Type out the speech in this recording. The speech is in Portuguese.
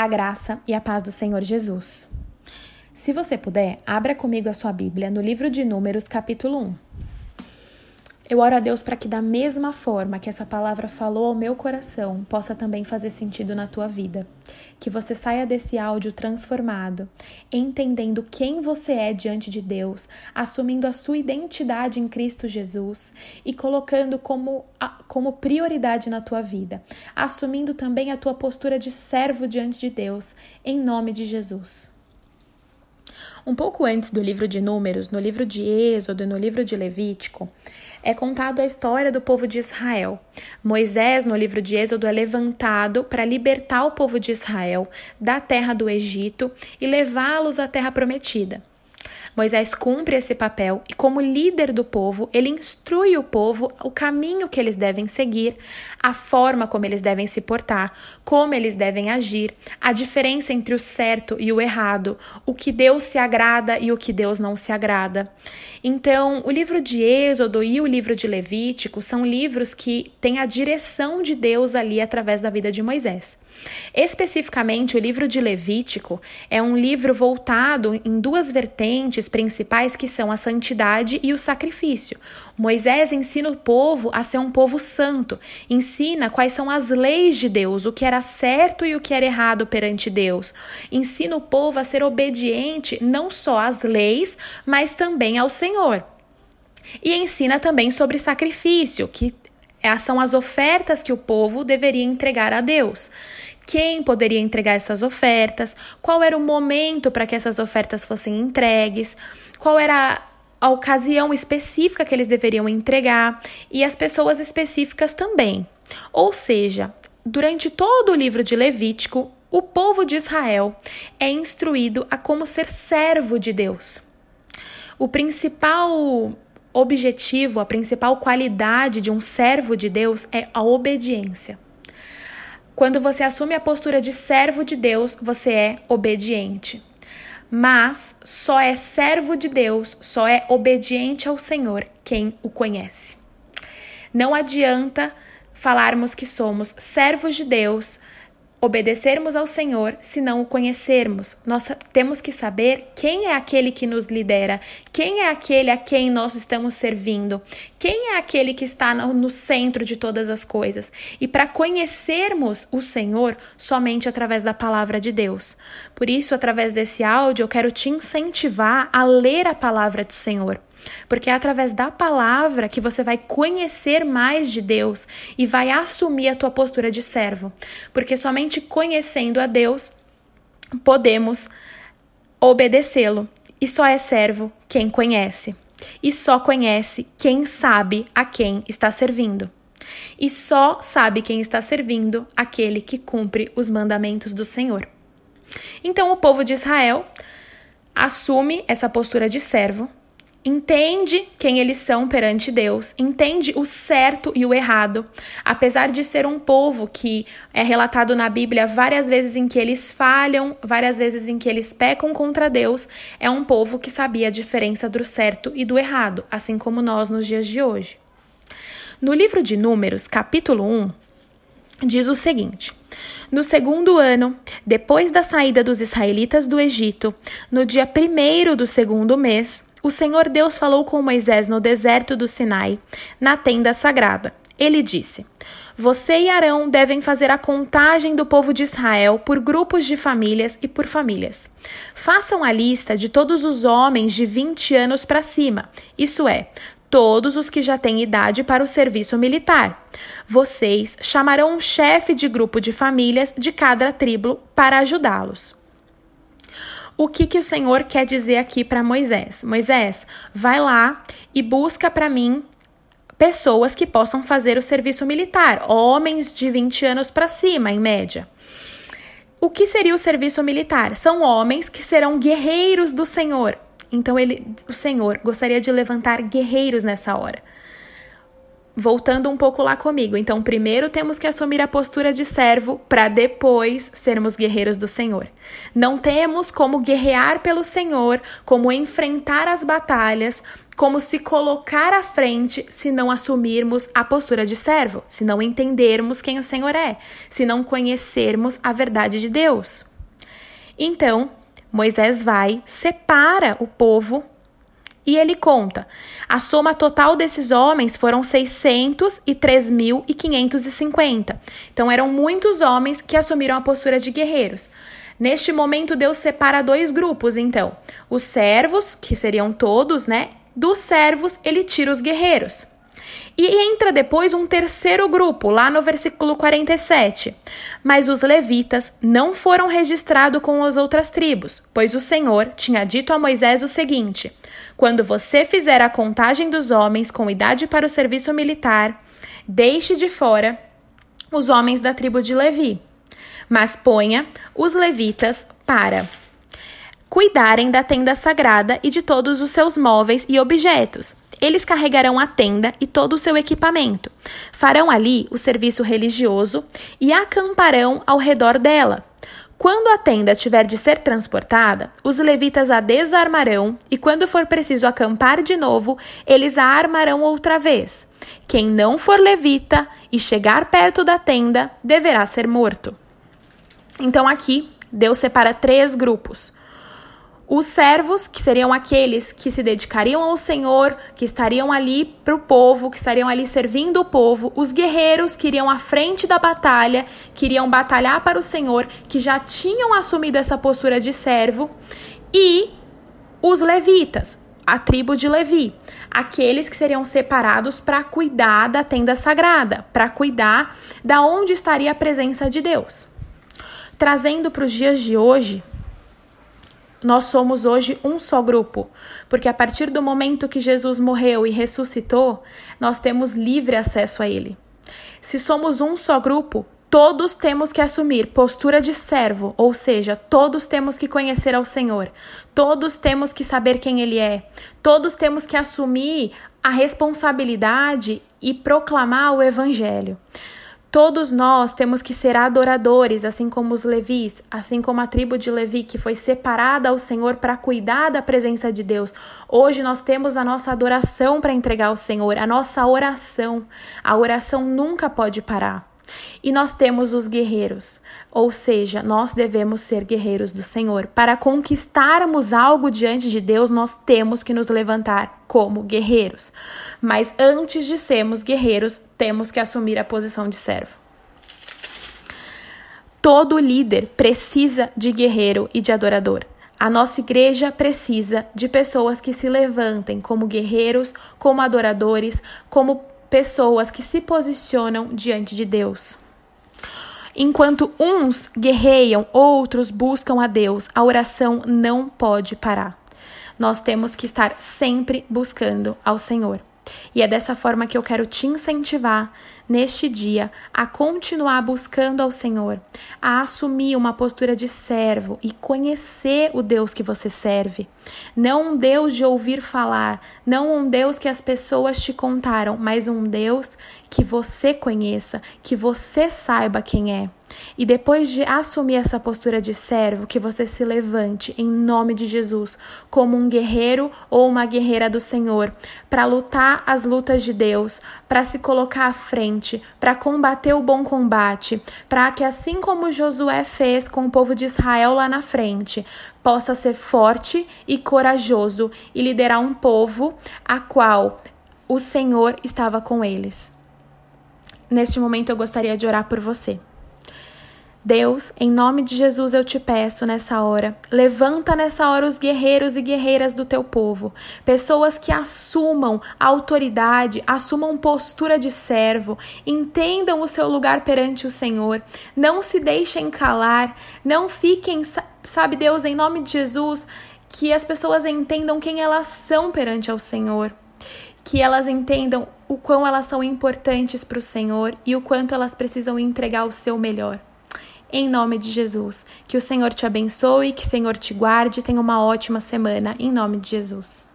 a graça e a paz do Senhor Jesus. Se você puder, abra comigo a sua Bíblia no livro de Números, capítulo 1. Eu oro a Deus para que, da mesma forma que essa palavra falou ao meu coração, possa também fazer sentido na tua vida. Que você saia desse áudio transformado, entendendo quem você é diante de Deus, assumindo a sua identidade em Cristo Jesus e colocando como, como prioridade na tua vida, assumindo também a tua postura de servo diante de Deus, em nome de Jesus. Um pouco antes do livro de Números, no livro de Êxodo e no livro de Levítico, é contado a história do povo de Israel. Moisés, no livro de Êxodo, é levantado para libertar o povo de Israel da terra do Egito e levá-los à terra prometida. Moisés cumpre esse papel e, como líder do povo, ele instrui o povo o caminho que eles devem seguir, a forma como eles devem se portar, como eles devem agir, a diferença entre o certo e o errado, o que Deus se agrada e o que Deus não se agrada. Então, o livro de Êxodo e o livro de Levítico são livros que têm a direção de Deus ali através da vida de Moisés. Especificamente, o livro de Levítico é um livro voltado em duas vertentes principais que são a santidade e o sacrifício. Moisés ensina o povo a ser um povo santo, ensina quais são as leis de Deus, o que era certo e o que era errado perante Deus. Ensina o povo a ser obediente não só às leis, mas também ao Senhor. E ensina também sobre sacrifício, que são as ofertas que o povo deveria entregar a Deus quem poderia entregar essas ofertas, qual era o momento para que essas ofertas fossem entregues, qual era a ocasião específica que eles deveriam entregar e as pessoas específicas também. Ou seja, durante todo o livro de Levítico, o povo de Israel é instruído a como ser servo de Deus. O principal objetivo, a principal qualidade de um servo de Deus é a obediência. Quando você assume a postura de servo de Deus, você é obediente. Mas só é servo de Deus, só é obediente ao Senhor quem o conhece. Não adianta falarmos que somos servos de Deus, obedecermos ao Senhor se não o conhecermos. Nós temos que saber quem é aquele que nos lidera, quem é aquele a quem nós estamos servindo, quem é aquele que está no centro de todas as coisas. E para conhecermos o Senhor somente através da palavra de Deus. Por isso, através desse áudio, eu quero te incentivar a ler a palavra do Senhor. Porque é através da palavra que você vai conhecer mais de Deus e vai assumir a tua postura de servo. Porque somente conhecendo a Deus podemos obedecê-lo. E só é servo quem conhece. E só conhece quem sabe a quem está servindo. E só sabe quem está servindo aquele que cumpre os mandamentos do Senhor. Então o povo de Israel assume essa postura de servo entende quem eles são perante Deus, entende o certo e o errado. Apesar de ser um povo que é relatado na Bíblia várias vezes em que eles falham, várias vezes em que eles pecam contra Deus, é um povo que sabia a diferença do certo e do errado, assim como nós nos dias de hoje. No livro de Números, capítulo 1, diz o seguinte: No segundo ano, depois da saída dos israelitas do Egito, no dia primeiro do segundo mês, o Senhor Deus falou com Moisés no deserto do Sinai, na tenda sagrada. Ele disse: Você e Arão devem fazer a contagem do povo de Israel por grupos de famílias e por famílias. Façam a lista de todos os homens de 20 anos para cima, isso é, todos os que já têm idade para o serviço militar. Vocês chamarão um chefe de grupo de famílias de cada tribo para ajudá-los. O que, que o Senhor quer dizer aqui para Moisés? Moisés, vai lá e busca para mim pessoas que possam fazer o serviço militar, homens de 20 anos para cima, em média. O que seria o serviço militar? São homens que serão guerreiros do Senhor. Então ele, o Senhor gostaria de levantar guerreiros nessa hora voltando um pouco lá comigo. Então, primeiro temos que assumir a postura de servo para depois sermos guerreiros do Senhor. Não temos como guerrear pelo Senhor, como enfrentar as batalhas, como se colocar à frente se não assumirmos a postura de servo, se não entendermos quem o Senhor é, se não conhecermos a verdade de Deus. Então, Moisés vai, separa o povo e ele conta: a soma total desses homens foram 603.550. Então eram muitos homens que assumiram a postura de guerreiros. Neste momento, Deus separa dois grupos, então. Os servos, que seriam todos, né? Dos servos, ele tira os guerreiros. E entra depois um terceiro grupo, lá no versículo 47. Mas os levitas não foram registrados com as outras tribos, pois o Senhor tinha dito a Moisés o seguinte: Quando você fizer a contagem dos homens com idade para o serviço militar, deixe de fora os homens da tribo de Levi mas ponha os levitas para cuidarem da tenda sagrada e de todos os seus móveis e objetos. Eles carregarão a tenda e todo o seu equipamento. Farão ali o serviço religioso e acamparão ao redor dela. Quando a tenda tiver de ser transportada, os levitas a desarmarão e, quando for preciso acampar de novo, eles a armarão outra vez. Quem não for levita e chegar perto da tenda deverá ser morto. Então aqui Deus separa três grupos. Os servos, que seriam aqueles que se dedicariam ao Senhor, que estariam ali para o povo, que estariam ali servindo o povo. Os guerreiros que iriam à frente da batalha, que iriam batalhar para o Senhor, que já tinham assumido essa postura de servo. E os levitas, a tribo de Levi, aqueles que seriam separados para cuidar da tenda sagrada, para cuidar da onde estaria a presença de Deus. Trazendo para os dias de hoje, nós somos hoje um só grupo, porque a partir do momento que Jesus morreu e ressuscitou, nós temos livre acesso a Ele. Se somos um só grupo, todos temos que assumir postura de servo, ou seja, todos temos que conhecer ao Senhor, todos temos que saber quem Ele é, todos temos que assumir a responsabilidade e proclamar o Evangelho. Todos nós temos que ser adoradores, assim como os levis, assim como a tribo de Levi, que foi separada ao Senhor para cuidar da presença de Deus. Hoje nós temos a nossa adoração para entregar ao Senhor, a nossa oração. A oração nunca pode parar. E nós temos os guerreiros, ou seja, nós devemos ser guerreiros do Senhor. Para conquistarmos algo diante de Deus, nós temos que nos levantar como guerreiros. Mas antes de sermos guerreiros, temos que assumir a posição de servo. Todo líder precisa de guerreiro e de adorador. A nossa igreja precisa de pessoas que se levantem como guerreiros, como adoradores, como pessoas que se posicionam diante de Deus. Enquanto uns guerreiam, outros buscam a Deus, a oração não pode parar. Nós temos que estar sempre buscando ao Senhor. E é dessa forma que eu quero te incentivar neste dia a continuar buscando ao Senhor, a assumir uma postura de servo e conhecer o Deus que você serve. Não um Deus de ouvir falar, não um Deus que as pessoas te contaram, mas um Deus que você conheça, que você saiba quem é. E depois de assumir essa postura de servo, que você se levante em nome de Jesus como um guerreiro ou uma guerreira do Senhor, para lutar as lutas de Deus, para se colocar à frente, para combater o bom combate, para que assim como Josué fez com o povo de Israel lá na frente, possa ser forte e corajoso e liderar um povo a qual o Senhor estava com eles. Neste momento eu gostaria de orar por você. Deus, em nome de Jesus eu te peço nessa hora, levanta nessa hora os guerreiros e guerreiras do teu povo, pessoas que assumam autoridade, assumam postura de servo, entendam o seu lugar perante o Senhor, não se deixem calar, não fiquem, sabe Deus, em nome de Jesus, que as pessoas entendam quem elas são perante ao Senhor que elas entendam o quão elas são importantes para o Senhor e o quanto elas precisam entregar o seu melhor em nome de Jesus. Que o Senhor te abençoe, que o Senhor te guarde. Tenha uma ótima semana, em nome de Jesus.